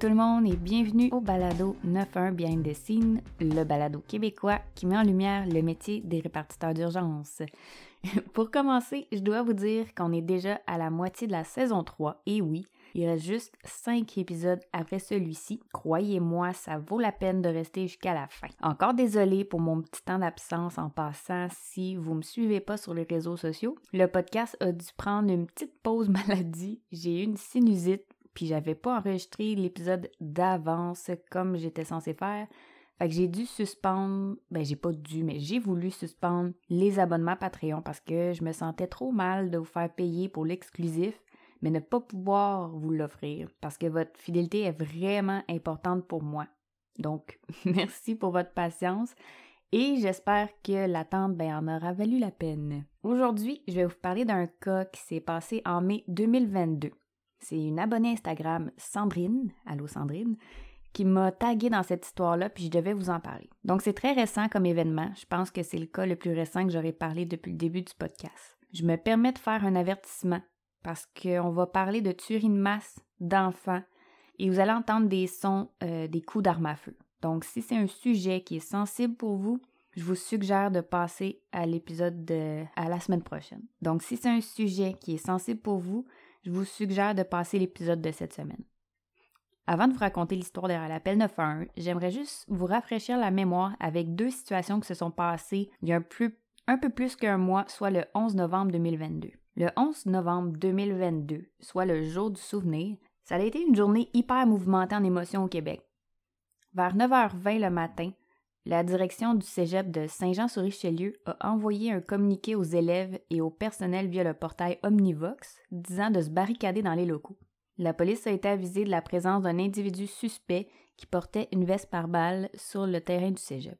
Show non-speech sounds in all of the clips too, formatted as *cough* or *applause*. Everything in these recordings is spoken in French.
Tout le monde et bienvenue au balado 91 Behind the Scene, le balado québécois qui met en lumière le métier des répartiteurs d'urgence. *laughs* Pour commencer, je dois vous dire qu'on est déjà à la moitié de la saison 3 et oui, il reste juste 5 épisodes après celui-ci. Croyez-moi, ça vaut la peine de rester jusqu'à la fin. Encore désolé pour mon petit temps d'absence en passant si vous me suivez pas sur les réseaux sociaux. Le podcast a dû prendre une petite pause *laughs* maladie. J'ai eu une sinusite puis j'avais pas enregistré l'épisode d'avance comme j'étais censé faire. Fait que j'ai dû suspendre, ben j'ai pas dû, mais j'ai voulu suspendre les abonnements Patreon parce que je me sentais trop mal de vous faire payer pour l'exclusif, mais ne pas pouvoir vous l'offrir parce que votre fidélité est vraiment importante pour moi. Donc, *laughs* merci pour votre patience et j'espère que l'attente ben, en aura valu la peine. Aujourd'hui, je vais vous parler d'un cas qui s'est passé en mai 2022. C'est une abonnée Instagram, Sandrine, allô Sandrine, qui m'a tagué dans cette histoire-là, puis je devais vous en parler. Donc c'est très récent comme événement. Je pense que c'est le cas le plus récent que j'aurais parlé depuis le début du podcast. Je me permets de faire un avertissement parce qu'on va parler de tuerie de masse d'enfants et vous allez entendre des sons euh, des coups d'armes à feu. Donc si c'est un sujet qui est sensible pour vous, je vous suggère de passer à l'épisode de à la semaine prochaine. Donc si c'est un sujet qui est sensible pour vous, je vous suggère de passer l'épisode de cette semaine. Avant de vous raconter l'histoire derrière l'appel 911, j'aimerais juste vous rafraîchir la mémoire avec deux situations qui se sont passées il y a un, un peu plus qu'un mois, soit le 11 novembre 2022. Le 11 novembre 2022, soit le jour du souvenir, ça a été une journée hyper mouvementée en émotions au Québec. Vers 9h20 le matin, la direction du cégep de Saint-Jean-sur-Richelieu a envoyé un communiqué aux élèves et au personnel via le portail Omnivox disant de se barricader dans les locaux. La police a été avisée de la présence d'un individu suspect qui portait une veste par balle sur le terrain du cégep.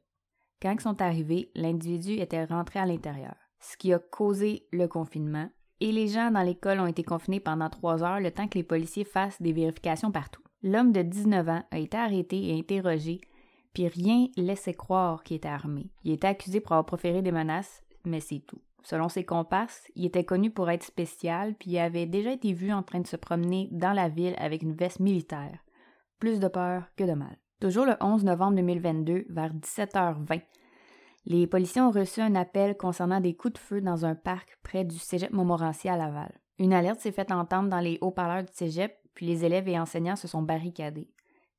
Quand ils sont arrivés, l'individu était rentré à l'intérieur, ce qui a causé le confinement, et les gens dans l'école ont été confinés pendant trois heures le temps que les policiers fassent des vérifications partout. L'homme de 19 ans a été arrêté et interrogé puis rien laissait croire qu'il était armé. Il était accusé pour avoir proféré des menaces, mais c'est tout. Selon ses compasses, il était connu pour être spécial, puis il avait déjà été vu en train de se promener dans la ville avec une veste militaire. Plus de peur que de mal. Toujours le 11 novembre 2022, vers 17h20, les policiers ont reçu un appel concernant des coups de feu dans un parc près du cégep Montmorency à Laval. Une alerte s'est faite entendre dans les haut-parleurs du cégep, puis les élèves et enseignants se sont barricadés.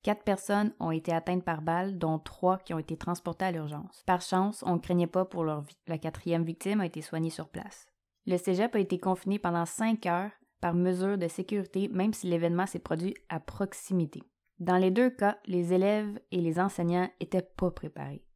Quatre personnes ont été atteintes par balle, dont trois qui ont été transportées à l'urgence. Par chance, on ne craignait pas pour leur vie. La quatrième victime a été soignée sur place. Le cégep a été confiné pendant cinq heures par mesure de sécurité, même si l'événement s'est produit à proximité. Dans les deux cas, les élèves et les enseignants n'étaient pas préparés.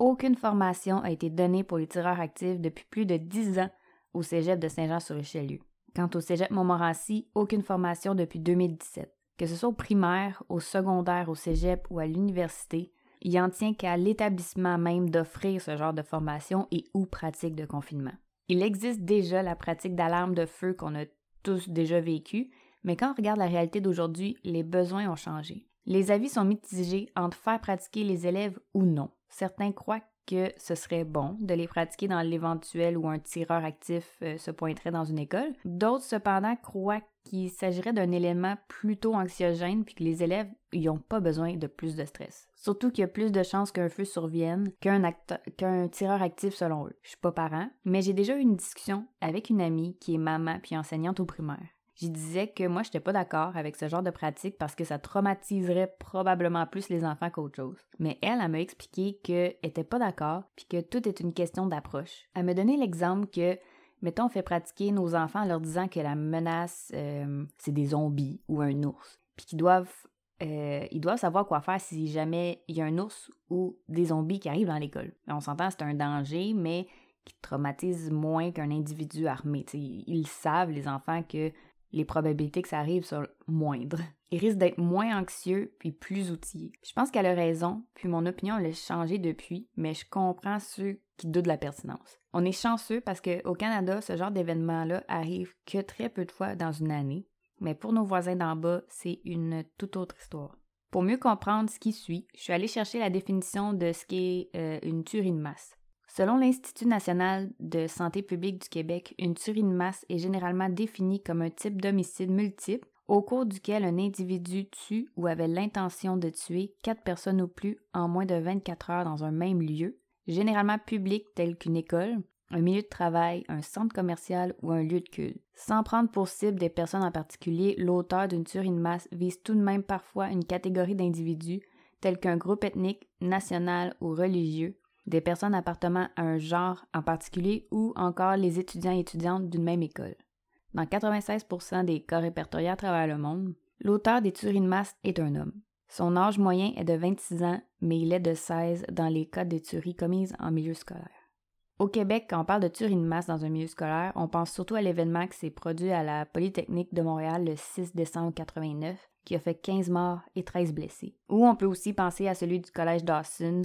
Aucune formation a été donnée pour les tireurs actifs depuis plus de dix ans au cégep de Saint-Jean-sur-Richelieu. Quant au cégep Montmorency, aucune formation depuis 2017. Que ce soit au primaire, au secondaire, au cégep ou à l'université, il en tient qu'à l'établissement même d'offrir ce genre de formation et ou pratique de confinement. Il existe déjà la pratique d'alarme de feu qu'on a tous déjà vécue, mais quand on regarde la réalité d'aujourd'hui, les besoins ont changé. Les avis sont mitigés entre faire pratiquer les élèves ou non. Certains croient que ce serait bon de les pratiquer dans l'éventuel où un tireur actif euh, se pointerait dans une école. D'autres, cependant, croient qu'il s'agirait d'un élément plutôt anxiogène puis que les élèves n'ont pas besoin de plus de stress. Surtout qu'il y a plus de chances qu'un feu survienne qu'un tireur actif selon eux. Je suis pas parent, mais j'ai déjà eu une discussion avec une amie qui est maman puis enseignante au primaire. Je disais que moi, je n'étais pas d'accord avec ce genre de pratique parce que ça traumatiserait probablement plus les enfants qu'autre chose. Mais elle, elle m'a expliqué qu'elle n'était pas d'accord puis que tout est une question d'approche. Elle m'a donné l'exemple que Mettons, on fait pratiquer nos enfants en leur disant que la menace, euh, c'est des zombies ou un ours, puis qu'ils doivent, euh, ils doivent savoir quoi faire si jamais il y a un ours ou des zombies qui arrivent dans l'école. On s'entend, c'est un danger, mais qui traumatise moins qu'un individu armé. ils savent, les enfants, que les probabilités que ça arrive sont moindres. Ils risquent d'être moins anxieux puis plus outillés. Je pense qu'elle a raison, puis mon opinion l'a changé depuis, mais je comprends ceux qui doutent de la pertinence. On est chanceux parce qu'au Canada, ce genre d'événement-là arrive que très peu de fois dans une année, mais pour nos voisins d'en bas, c'est une toute autre histoire. Pour mieux comprendre ce qui suit, je suis allée chercher la définition de ce qu'est euh, une tuerie de masse. Selon l'Institut national de santé publique du Québec, une tuerie de masse est généralement définie comme un type d'homicide multiple au cours duquel un individu tue ou avait l'intention de tuer quatre personnes ou plus en moins de 24 heures dans un même lieu, généralement public tel qu'une école, un milieu de travail, un centre commercial ou un lieu de culte. Sans prendre pour cible des personnes en particulier, l'auteur d'une tuerie de masse vise tout de même parfois une catégorie d'individus tels qu'un groupe ethnique, national ou religieux, des personnes appartenant à un genre en particulier ou encore les étudiants et étudiantes d'une même école. Dans 96% des cas répertoriés à travers le monde, l'auteur des tueries de masse est un homme. Son âge moyen est de 26 ans, mais il est de 16 dans les cas de tueries commises en milieu scolaire. Au Québec, quand on parle de tuerie de masse dans un milieu scolaire, on pense surtout à l'événement qui s'est produit à la Polytechnique de Montréal le 6 décembre 89, qui a fait 15 morts et 13 blessés. Ou on peut aussi penser à celui du collège Dawson,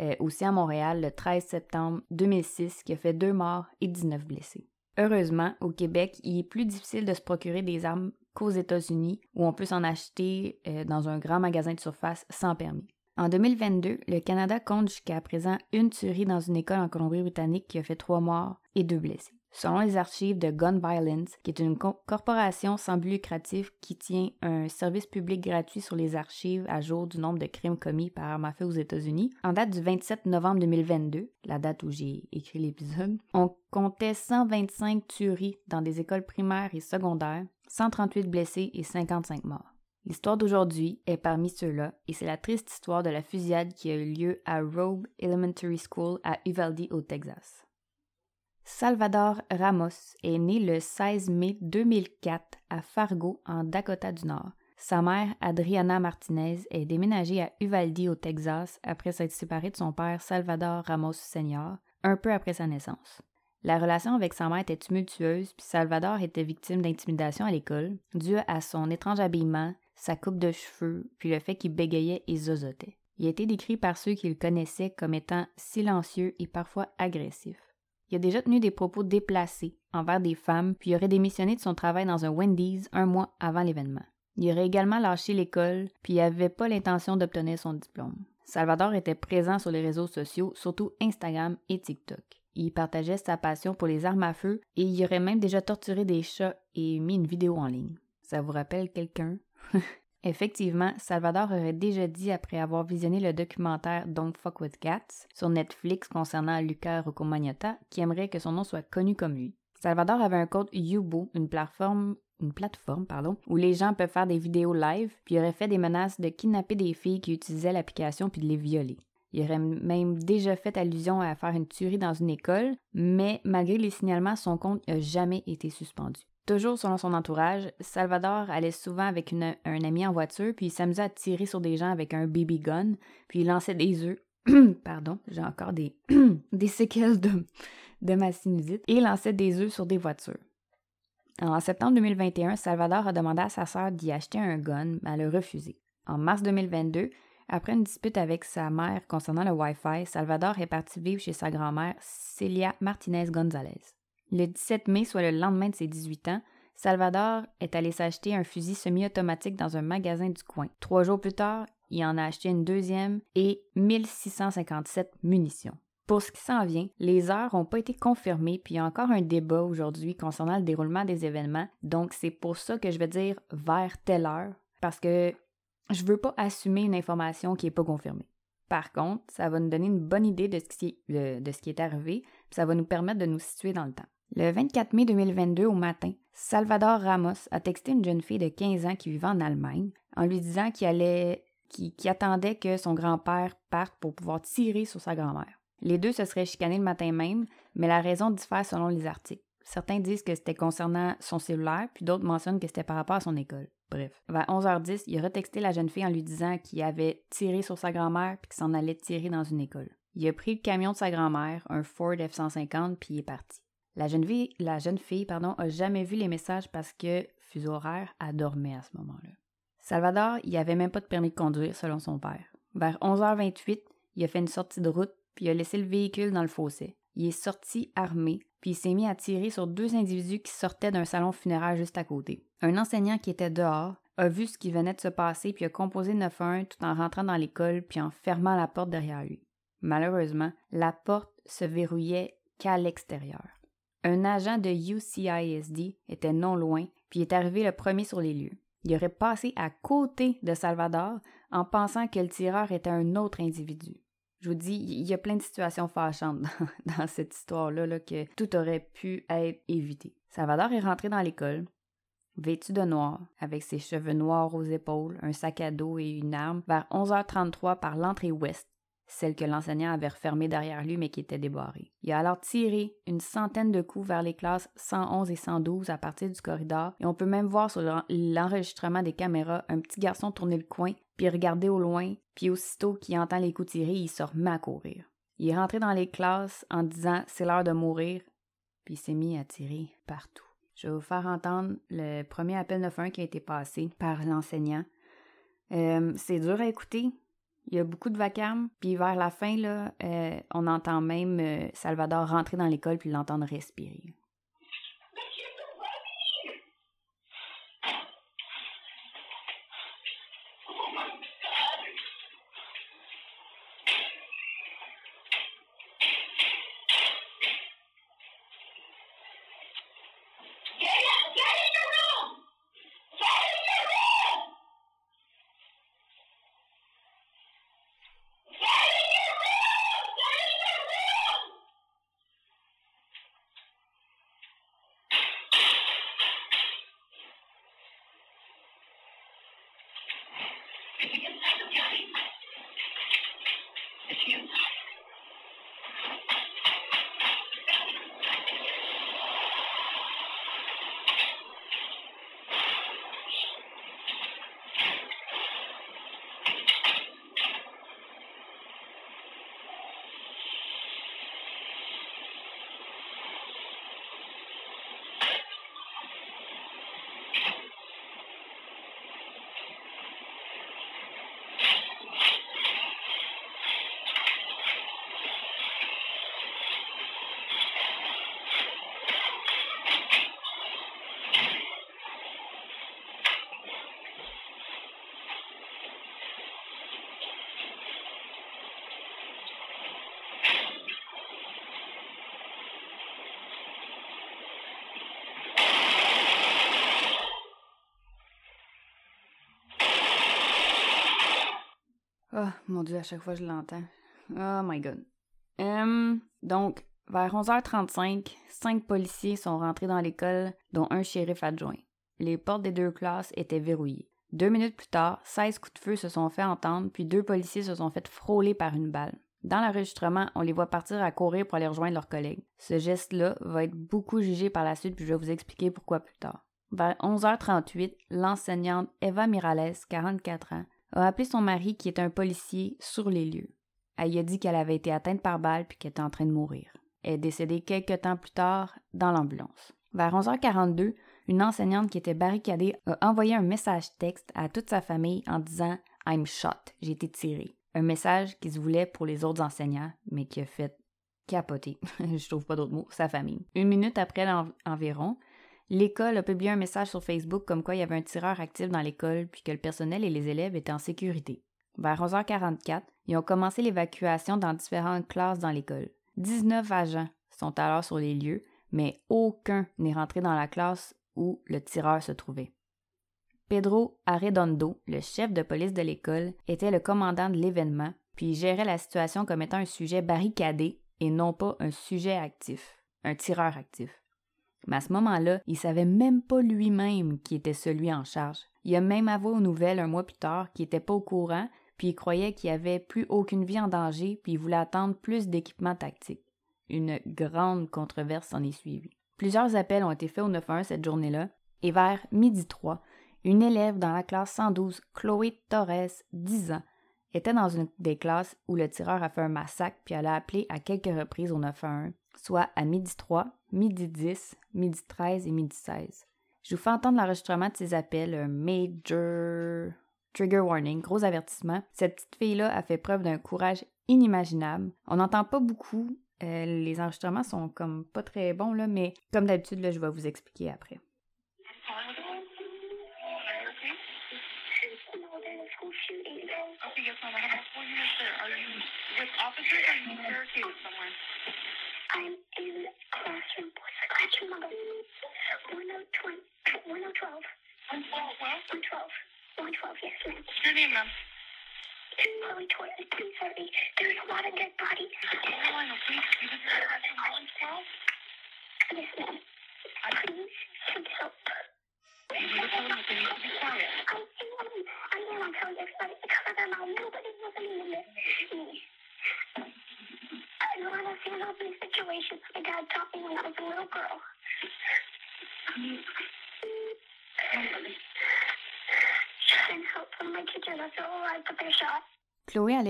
euh, aussi à Montréal, le 13 septembre 2006, qui a fait 2 morts et 19 blessés. Heureusement, au Québec, il est plus difficile de se procurer des armes qu'aux États-Unis, où on peut s'en acheter euh, dans un grand magasin de surface sans permis. En 2022, le Canada compte jusqu'à présent une tuerie dans une école en Colombie-Britannique qui a fait trois morts et deux blessés. Selon les archives de Gun Violence, qui est une corporation sans but lucratif qui tient un service public gratuit sur les archives à jour du nombre de crimes commis par arme à aux États-Unis, en date du 27 novembre 2022, la date où j'ai écrit l'épisode, on comptait 125 tueries dans des écoles primaires et secondaires, 138 blessés et 55 morts. L'histoire d'aujourd'hui est parmi ceux-là et c'est la triste histoire de la fusillade qui a eu lieu à Robe Elementary School à Uvalde au Texas. Salvador Ramos est né le 16 mai 2004 à Fargo en Dakota du Nord. Sa mère, Adriana Martinez, est déménagée à Uvalde au Texas après s'être séparée de son père Salvador Ramos Senior un peu après sa naissance. La relation avec sa mère était tumultueuse, puis Salvador était victime d'intimidation à l'école, due à son étrange habillement, sa coupe de cheveux, puis le fait qu'il bégayait et zozotait. Il a été décrit par ceux qui le connaissaient comme étant silencieux et parfois agressif. Il a déjà tenu des propos déplacés envers des femmes, puis aurait démissionné de son travail dans un Wendy's un mois avant l'événement. Il aurait également lâché l'école, puis il n'avait pas l'intention d'obtenir son diplôme. Salvador était présent sur les réseaux sociaux, surtout Instagram et TikTok. Il partageait sa passion pour les armes à feu et il aurait même déjà torturé des chats et mis une vidéo en ligne. Ça vous rappelle quelqu'un? *laughs* Effectivement, Salvador aurait déjà dit après avoir visionné le documentaire Don't Fuck with Cats sur Netflix concernant Luca Roccomagnata qu'il aimerait que son nom soit connu comme lui. Salvador avait un compte Yubo, une plateforme une plateforme pardon, où les gens peuvent faire des vidéos live, puis aurait fait des menaces de kidnapper des filles qui utilisaient l'application puis de les violer. Il aurait même déjà fait allusion à faire une tuerie dans une école, mais malgré les signalements, son compte n'a jamais été suspendu. Toujours selon son entourage, Salvador allait souvent avec un ami en voiture, puis il s'amusait à tirer sur des gens avec un baby gun, puis il lançait des œufs. *clears throat* Pardon, j'ai encore *clears throat* des, séquelles de, de ma sinusite. Et il lançait des œufs sur des voitures. En septembre 2021, Salvador a demandé à sa sœur d'y acheter un gun, mais elle a refusé. En mars 2022, après une dispute avec sa mère concernant le Wi-Fi, Salvador est parti vivre chez sa grand-mère, Celia Martinez Gonzalez. Le 17 mai, soit le lendemain de ses 18 ans, Salvador est allé s'acheter un fusil semi-automatique dans un magasin du coin. Trois jours plus tard, il en a acheté une deuxième et 1657 munitions. Pour ce qui s'en vient, les heures n'ont pas été confirmées, puis il y a encore un débat aujourd'hui concernant le déroulement des événements. Donc, c'est pour ça que je vais dire vers telle heure, parce que je veux pas assumer une information qui n'est pas confirmée. Par contre, ça va nous donner une bonne idée de ce qui, de ce qui est arrivé, puis ça va nous permettre de nous situer dans le temps. Le 24 mai 2022 au matin, Salvador Ramos a texté une jeune fille de 15 ans qui vivait en Allemagne en lui disant qu'il allait qui, attendait que son grand-père parte pour pouvoir tirer sur sa grand-mère. Les deux se seraient chicanés le matin même, mais la raison diffère selon les articles. Certains disent que c'était concernant son cellulaire, puis d'autres mentionnent que c'était par rapport à son école. Bref. Vers 11h10, il a retexté la jeune fille en lui disant qu'il avait tiré sur sa grand-mère puis qu'il s'en allait tirer dans une école. Il a pris le camion de sa grand-mère, un Ford F-150, puis il est parti. La jeune fille, la a jamais vu les messages parce que, fuseau horaire, a dormi à ce moment-là. Salvador, il avait même pas de permis de conduire selon son père. Vers 11h28, il a fait une sortie de route puis a laissé le véhicule dans le fossé. Il est sorti armé, puis il s'est mis à tirer sur deux individus qui sortaient d'un salon funéraire juste à côté. Un enseignant qui était dehors a vu ce qui venait de se passer puis a composé 911 tout en rentrant dans l'école puis en fermant la porte derrière lui. Malheureusement, la porte se verrouillait qu'à l'extérieur. Un agent de UCISD était non loin puis est arrivé le premier sur les lieux. Il aurait passé à côté de Salvador en pensant que le tireur était un autre individu. Je vous dis, il y a plein de situations fâchantes *laughs* dans, cette histoire-là là, que tout aurait pu être évité. Salvador est rentré dans l'école, vêtu de noir, avec ses cheveux noirs aux épaules, un sac à dos et une arme, vers 11h33 par l'entrée ouest, celle que l'enseignant avait refermée derrière lui mais qui était débarrée. Il a alors tiré une centaine de coups vers les classes 111 et 112 à partir du corridor et on peut même voir sur l'enregistrement des caméras un petit garçon tourner le coin puis regarder au loin puis aussitôt qu'il entend les coups tirés, il se remet à courir. Il est rentré dans les classes en disant c'est l'heure de mourir puis il s'est mis à tirer partout. Je vais vous faire entendre le premier appel 911 qui a été passé par l'enseignant. Euh, c'est dur à écouter, il y a beaucoup de vacarme. Puis vers la fin, euh, on entend même euh, Salvador rentrer dans l'école puis l'entendre respirer. Oh mon dieu, à chaque fois je l'entends. Oh my god. Hum, donc, vers 11h35, cinq policiers sont rentrés dans l'école, dont un shérif adjoint. Les portes des deux classes étaient verrouillées. Deux minutes plus tard, 16 coups de feu se sont fait entendre, puis deux policiers se sont fait frôler par une balle. Dans l'enregistrement, on les voit partir à courir pour aller rejoindre leurs collègues. Ce geste-là va être beaucoup jugé par la suite, puis je vais vous expliquer pourquoi plus tard. Vers 11h38, l'enseignante Eva Mirales, 44 ans, a appelé son mari, qui est un policier, sur les lieux. Elle a dit qu'elle avait été atteinte par balle puis qu'elle était en train de mourir. Elle est décédée quelques temps plus tard dans l'ambulance. Vers 11h42, une enseignante qui était barricadée a envoyé un message texte à toute sa famille en disant I'm shot, j'ai été tirée. Un message qui se voulait pour les autres enseignants, mais qui a fait capoter, *laughs* je trouve pas d'autres mots, sa famille. Une minute après environ, L'école a publié un message sur Facebook comme quoi il y avait un tireur actif dans l'école puis que le personnel et les élèves étaient en sécurité. Vers 11h44, ils ont commencé l'évacuation dans différentes classes dans l'école. 19 agents sont alors sur les lieux, mais aucun n'est rentré dans la classe où le tireur se trouvait. Pedro Arredondo, le chef de police de l'école, était le commandant de l'événement, puis gérait la situation comme étant un sujet barricadé et non pas un sujet actif, un tireur actif. Mais à ce moment-là, il savait même pas lui-même qui était celui en charge. Il a même avoué aux nouvelles un mois plus tard qu'il n'était pas au courant, puis il croyait qu'il n'y avait plus aucune vie en danger, puis il voulait attendre plus d'équipement tactique. Une grande controverse s'en est suivie. Plusieurs appels ont été faits au 911 cette journée-là, et vers midi 3, une élève dans la classe 112, Chloé Torres, 10 ans, était dans une des classes où le tireur a fait un massacre, puis elle a appelé à quelques reprises au 911, soit à midi 3, midi 10, midi 13 et midi 16. Je vous fais entendre l'enregistrement de ces appels, un major trigger warning, gros avertissement. Cette petite fille-là a fait preuve d'un courage inimaginable. On n'entend pas beaucoup. Euh, les enregistrements sont comme pas très bons, là, mais comme d'habitude, je vais vous expliquer après.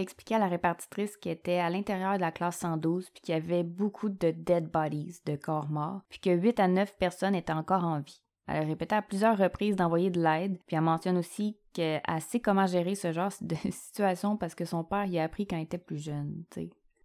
Expliquer à la répartitrice qu'elle était à l'intérieur de la classe 112 puis qu'il y avait beaucoup de dead bodies, de corps morts, puis que 8 à 9 personnes étaient encore en vie. Elle a répété à plusieurs reprises d'envoyer de l'aide, puis elle mentionne aussi qu'elle sait comment gérer ce genre de *laughs* situation parce que son père y a appris quand il était plus jeune.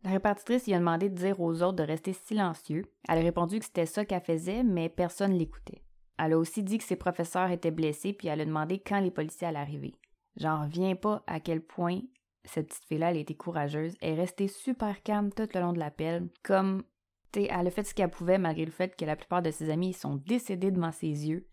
La répartitrice lui a demandé de dire aux autres de rester silencieux. Elle a répondu que c'était ça qu'elle faisait, mais personne l'écoutait. Elle a aussi dit que ses professeurs étaient blessés, puis elle a demandé quand les policiers allaient arriver. J'en reviens pas à quel point cette petite fille-là, elle été courageuse. Elle est restée super calme tout le long de l'appel, comme, tu elle a fait ce qu'elle pouvait malgré le fait que la plupart de ses amis sont décédés devant ses yeux.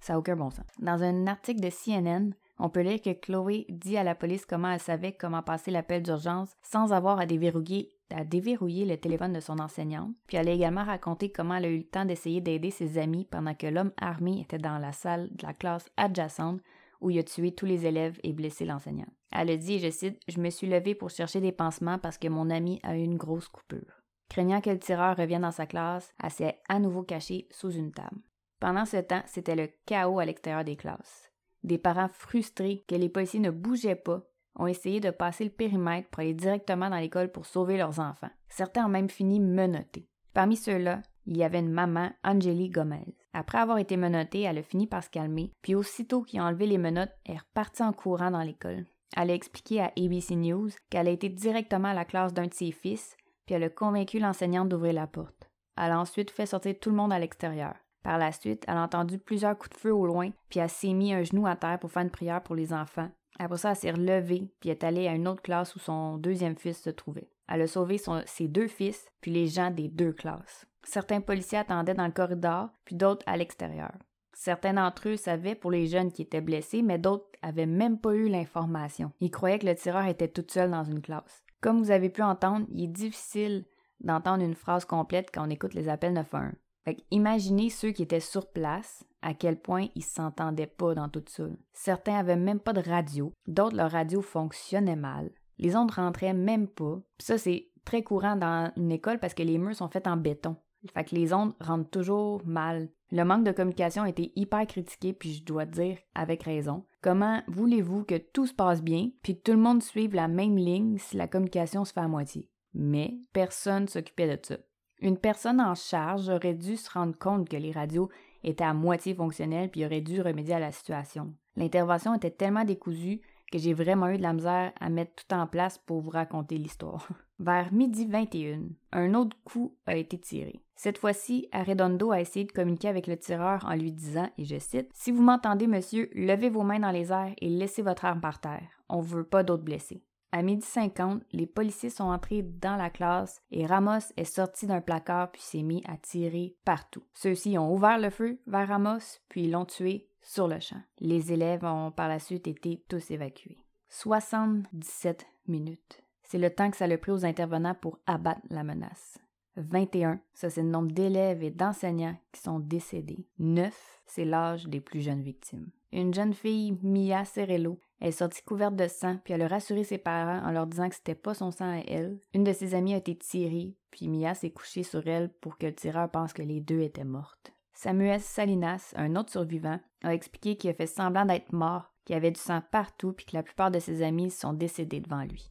Ça n'a aucun bon sens. Dans un article de CNN, on peut lire que Chloé dit à la police comment elle savait comment passer l'appel d'urgence sans avoir à déverrouiller, à déverrouiller le téléphone de son enseignante. Puis elle a également raconté comment elle a eu le temps d'essayer d'aider ses amis pendant que l'homme armé était dans la salle de la classe adjacente où il a tué tous les élèves et blessé l'enseignant. Elle a dit, je cite, Je me suis levée pour chercher des pansements parce que mon ami a eu une grosse coupure. Craignant que le tireur revienne dans sa classe, elle s'est à nouveau cachée sous une table. Pendant ce temps, c'était le chaos à l'extérieur des classes. Des parents frustrés que les policiers ne bougeaient pas ont essayé de passer le périmètre pour aller directement dans l'école pour sauver leurs enfants. Certains ont même fini menottés. Parmi ceux-là, il y avait une maman, Angélie Gomez. Après avoir été menottée, elle a fini par se calmer, puis aussitôt qu'ils ont enlevé les menottes, elle est repartie en courant dans l'école. Elle a expliqué à ABC News qu'elle a été directement à la classe d'un de ses fils, puis elle a convaincu l'enseignante d'ouvrir la porte. Elle a ensuite fait sortir tout le monde à l'extérieur. Par la suite, elle a entendu plusieurs coups de feu au loin, puis elle s'est mis un genou à terre pour faire une prière pour les enfants. Après ça, elle s'est relevée, puis est allée à une autre classe où son deuxième fils se trouvait. Elle a sauvé ses deux fils, puis les gens des deux classes. Certains policiers attendaient dans le corridor, puis d'autres à l'extérieur. Certains d'entre eux savaient pour les jeunes qui étaient blessés, mais d'autres avaient même pas eu l'information. Ils croyaient que le tireur était tout seul dans une classe. Comme vous avez pu entendre, il est difficile d'entendre une phrase complète quand on écoute les appels 911. Fait imaginez ceux qui étaient sur place, à quel point ils s'entendaient pas dans tout ça. Certains avaient même pas de radio, d'autres leur radio fonctionnait mal. Les ondes rentraient même pas. Puis ça c'est très courant dans une école parce que les murs sont faits en béton. Fait que les ondes rentrent toujours mal. Le manque de communication a été hyper critiqué, puis je dois dire avec raison. Comment voulez-vous que tout se passe bien, puis que tout le monde suive la même ligne si la communication se fait à moitié? Mais personne s'occupait de ça. Une personne en charge aurait dû se rendre compte que les radios étaient à moitié fonctionnelles puis aurait dû remédier à la situation. L'intervention était tellement décousue j'ai vraiment eu de la misère à mettre tout en place pour vous raconter l'histoire. *laughs* Vers midi 21, un autre coup a été tiré. Cette fois-ci, Arredondo a essayé de communiquer avec le tireur en lui disant, et je cite, Si vous m'entendez, monsieur, levez vos mains dans les airs et laissez votre arme par terre. On ne veut pas d'autres blessés. À midi 50, les policiers sont entrés dans la classe et Ramos est sorti d'un placard puis s'est mis à tirer partout. Ceux-ci ont ouvert le feu vers Ramos puis l'ont tué sur le champ. Les élèves ont par la suite été tous évacués. 77 minutes. C'est le temps que ça a pris aux intervenants pour abattre la menace. 21, ça c'est le nombre d'élèves et d'enseignants qui sont décédés. 9, c'est l'âge des plus jeunes victimes. Une jeune fille, Mia Cerello, est sortie couverte de sang, puis elle a rassuré ses parents en leur disant que c'était pas son sang à elle. Une de ses amies a été tirée, puis Mia s'est couchée sur elle pour que le tireur pense que les deux étaient mortes. Samuel Salinas, un autre survivant, a expliqué qu'il a fait semblant d'être mort, qu'il y avait du sang partout, puis que la plupart de ses amis sont décédés devant lui.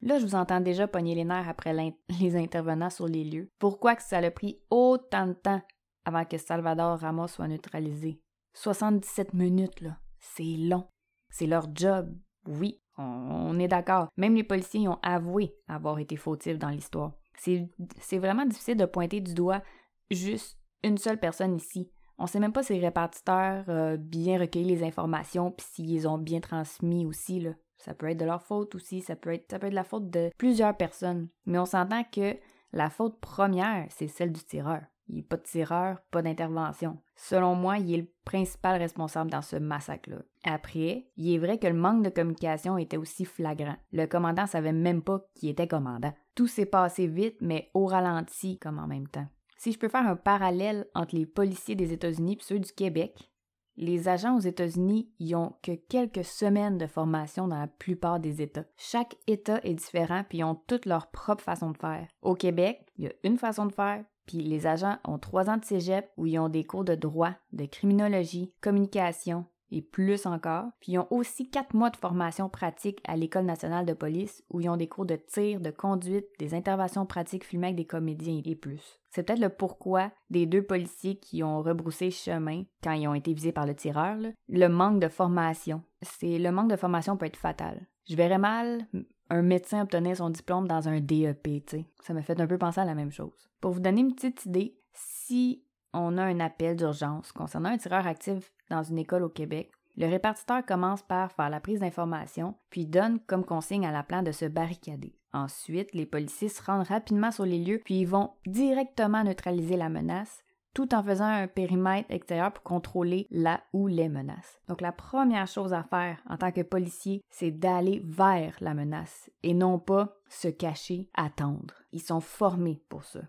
Là, je vous entends déjà pogner les nerfs après *laughs* les intervenants sur les lieux. Pourquoi que ça a pris autant de temps avant que Salvador Ramos soit neutralisé? 77 minutes, là. C'est long. C'est leur job. Oui, on, est d'accord. Même les policiers ont avoué avoir été fautifs dans l'histoire. C'est vraiment difficile de pointer du doigt juste une seule personne ici. On sait même pas si les répartiteurs euh, bien recueilli les informations puis s'ils ont bien transmis aussi là. Ça peut être de leur faute aussi, ça peut être la faute de plusieurs personnes. Mais on s'entend que la faute première, c'est celle du tireur. Il n'est pas de tireur, pas d'intervention. Selon moi, il est le principal responsable dans ce massacre-là. Après, il est vrai que le manque de communication était aussi flagrant. Le commandant savait même pas qui était commandant. Tout s'est passé vite, mais au ralenti comme en même temps. Si je peux faire un parallèle entre les policiers des États-Unis et ceux du Québec, les agents aux États-Unis y ont que quelques semaines de formation dans la plupart des États. Chaque État est différent puis ils ont toutes leur propre façon de faire. Au Québec, il y a une façon de faire, puis les agents ont trois ans de cégep où ils ont des cours de droit, de criminologie, communication, et plus encore. Puis ils ont aussi quatre mois de formation pratique à l'École nationale de police où ils ont des cours de tir, de conduite, des interventions pratiques filmées avec des comédiens et plus. C'est peut-être le pourquoi des deux policiers qui ont rebroussé chemin quand ils ont été visés par le tireur, le manque de formation. C'est le manque de formation peut être fatal. Je verrais mal un médecin obtenir son diplôme dans un DEP. Ça me fait un peu penser à la même chose. Pour vous donner une petite idée, si on a un appel d'urgence concernant un tireur actif dans une école au Québec, le répartiteur commence par faire la prise d'information, puis donne comme consigne à la plan de se barricader. Ensuite, les policiers se rendent rapidement sur les lieux, puis ils vont directement neutraliser la menace, tout en faisant un périmètre extérieur pour contrôler là où les menaces. Donc la première chose à faire en tant que policier, c'est d'aller vers la menace et non pas se cacher, attendre. Ils sont formés pour ça.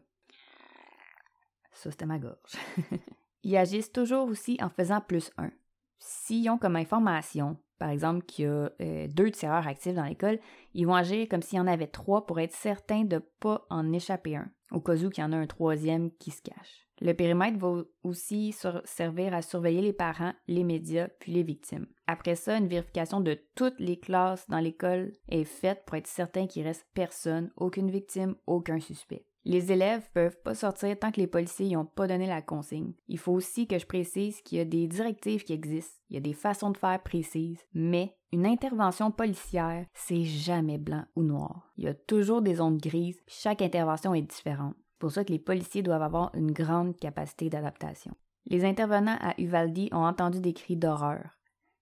Ça, c'était ma gorge. *laughs* Ils agissent toujours aussi en faisant plus un. S'ils ont comme information, par exemple, qu'il y a euh, deux tireurs actifs dans l'école, ils vont agir comme s'il y en avait trois pour être certains de ne pas en échapper un, au cas où il y en a un troisième qui se cache. Le périmètre va aussi servir à surveiller les parents, les médias, puis les victimes. Après ça, une vérification de toutes les classes dans l'école est faite pour être certain qu'il reste personne, aucune victime, aucun suspect. Les élèves peuvent pas sortir tant que les policiers n'ont pas donné la consigne. Il faut aussi que je précise qu'il y a des directives qui existent, il y a des façons de faire précises, mais une intervention policière, c'est jamais blanc ou noir. Il y a toujours des zones grises, chaque intervention est différente. C'est pour ça que les policiers doivent avoir une grande capacité d'adaptation. Les intervenants à Uvalde ont entendu des cris d'horreur.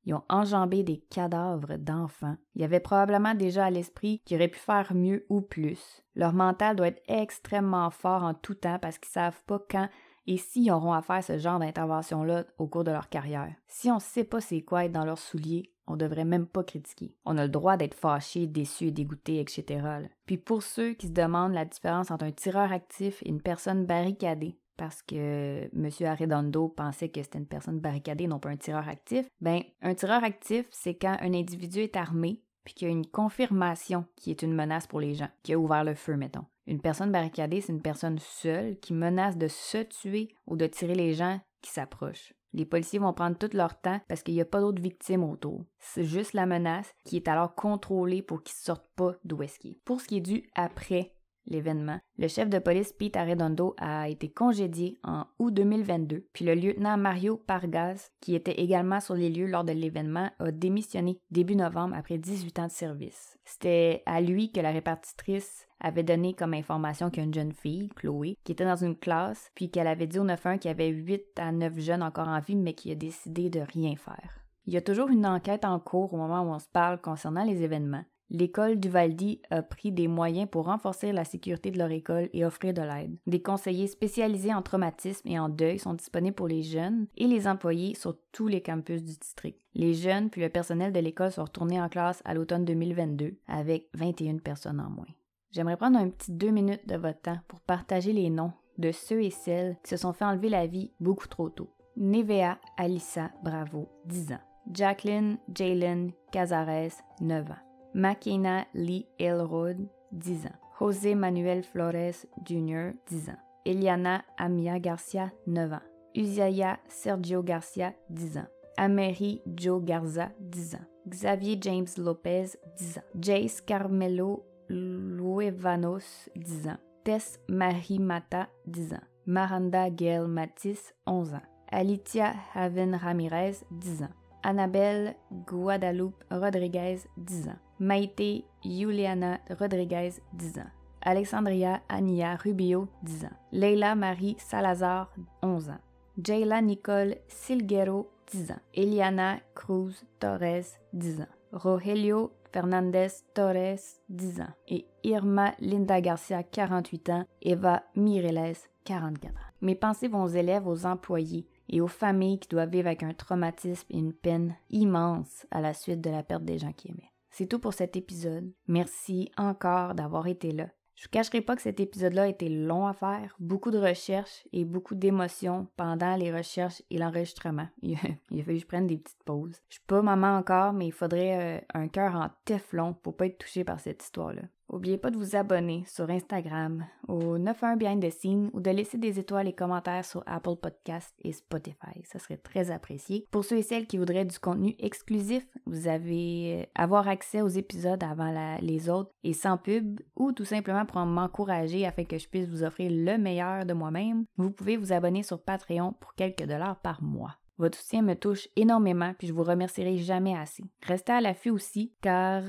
Ils ont enjambé des cadavres d'enfants. Il y avait probablement déjà à l'esprit qu'ils auraient pu faire mieux ou plus. Leur mental doit être extrêmement fort en tout temps parce qu'ils savent pas quand et s'ils auront à faire ce genre d'intervention-là au cours de leur carrière. Si on ne sait pas c'est quoi être dans leurs souliers, on devrait même pas critiquer. On a le droit d'être fâché, déçu, dégoûté, etc. Puis pour ceux qui se demandent la différence entre un tireur actif et une personne barricadée, parce que M. Arredondo pensait que c'était une personne barricadée, non pas un tireur actif. Ben, un tireur actif, c'est quand un individu est armé puis qu'il y a une confirmation qui est une menace pour les gens, qui a ouvert le feu, mettons. Une personne barricadée, c'est une personne seule qui menace de se tuer ou de tirer les gens qui s'approchent. Les policiers vont prendre tout leur temps parce qu'il n'y a pas d'autres victimes autour. C'est juste la menace qui est alors contrôlée pour qu'ils ne sortent pas d'où est-ce. Pour ce qui est du après l'événement. Le chef de police Pete Arredondo a été congédié en août 2022, puis le lieutenant Mario Pargas, qui était également sur les lieux lors de l'événement, a démissionné début novembre après 18 ans de service. C'était à lui que la répartitrice avait donné comme information qu'une jeune fille, Chloé, qui était dans une classe, puis qu'elle avait dit au 9-1 qu'il y avait 8 à 9 jeunes encore en vie, mais qui a décidé de rien faire. Il y a toujours une enquête en cours au moment où on se parle concernant les événements. L'école du Valdi a pris des moyens pour renforcer la sécurité de leur école et offrir de l'aide. Des conseillers spécialisés en traumatisme et en deuil sont disponibles pour les jeunes et les employés sur tous les campus du district. Les jeunes puis le personnel de l'école sont retournés en classe à l'automne 2022 avec 21 personnes en moins. J'aimerais prendre un petit deux minutes de votre temps pour partager les noms de ceux et celles qui se sont fait enlever la vie beaucoup trop tôt. Nevea Alissa Bravo, 10 ans. Jacqueline Jalen Cazares, 9 ans. Makena Lee Elrod, 10 ans. José Manuel Flores Jr., 10 ans. Eliana Amia Garcia, 9 ans. Uzaya Sergio Garcia, 10 ans. Amery Joe Garza, 10 ans. Xavier James Lopez, 10 ans. Jace Carmelo Luevanos, 10 ans. Tess Marie Mata, 10 ans. Maranda Gail Matis, 11 ans. Alicia Haven Ramirez, 10 ans. Annabelle Guadalupe Rodriguez, 10 ans. Maite Juliana Rodriguez, 10 ans. Alexandria Ania Rubio, 10 ans. Leila Marie Salazar, 11 ans. Jayla Nicole Silguero, 10 ans. Eliana Cruz Torres, 10 ans. Rogelio Fernandez Torres, 10 ans. Et Irma Linda Garcia, 48 ans. Eva Mireles, 44 ans. Mes pensées vont aux élèves, aux employés et aux familles qui doivent vivre avec un traumatisme et une peine immense à la suite de la perte des gens qui aimaient? C'est tout pour cet épisode. Merci encore d'avoir été là. Je vous cacherai pas que cet épisode-là a été long à faire, beaucoup de recherches et beaucoup d'émotions pendant les recherches et l'enregistrement. *laughs* Il, a fallu que je prenne des petites pauses. Je suis pas maman encore, mais il faudrait euh, un cœur en teflon pour pas être touché par cette histoire-là. N'oubliez pas de vous abonner sur Instagram au 91 Behind the Scene ou de laisser des étoiles et commentaires sur Apple Podcasts et Spotify. Ça serait très apprécié. Pour ceux et celles qui voudraient du contenu exclusif, vous avez euh, avoir accès aux épisodes avant les autres et sans pub ou tout simplement pour m'encourager afin que je puisse vous offrir le meilleur de moi-même. Vous pouvez vous abonner sur Patreon pour quelques dollars par mois. Votre soutien me touche énormément puis je vous remercierai jamais assez. Restez à l'affût aussi car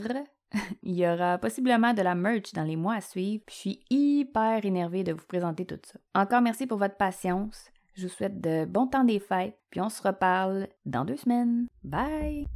*laughs* Il y aura possiblement de la merch dans les mois à suivre. je suis hyper énervée de vous présenter tout ça. Encore merci pour votre patience. Je vous souhaite de bons temps des fêtes. Puis on se reparle dans deux semaines. Bye!